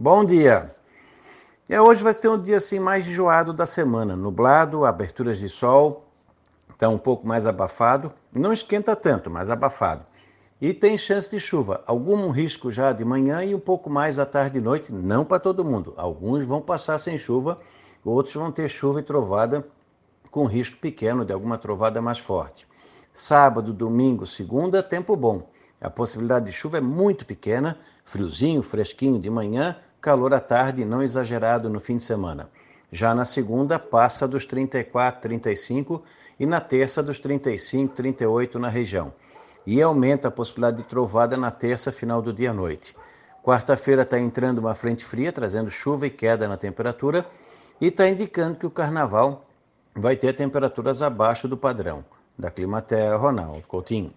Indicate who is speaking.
Speaker 1: Bom dia. É, hoje vai ser um dia assim mais enjoado da semana, nublado, aberturas de sol, está um pouco mais abafado, não esquenta tanto, mas abafado. E tem chance de chuva, algum risco já de manhã e um pouco mais à tarde e noite, não para todo mundo. Alguns vão passar sem chuva, outros vão ter chuva e trovada com risco pequeno de alguma trovada mais forte. Sábado, domingo, segunda, tempo bom. A possibilidade de chuva é muito pequena, friozinho, fresquinho de manhã, calor à tarde, não exagerado no fim de semana. Já na segunda, passa dos 34, 35 e na terça dos 35, 38 na região. E aumenta a possibilidade de trovada na terça, final do dia à noite. Quarta-feira está entrando uma frente fria, trazendo chuva e queda na temperatura, e está indicando que o carnaval vai ter temperaturas abaixo do padrão. Da Climaterra, Ronaldo Coutinho.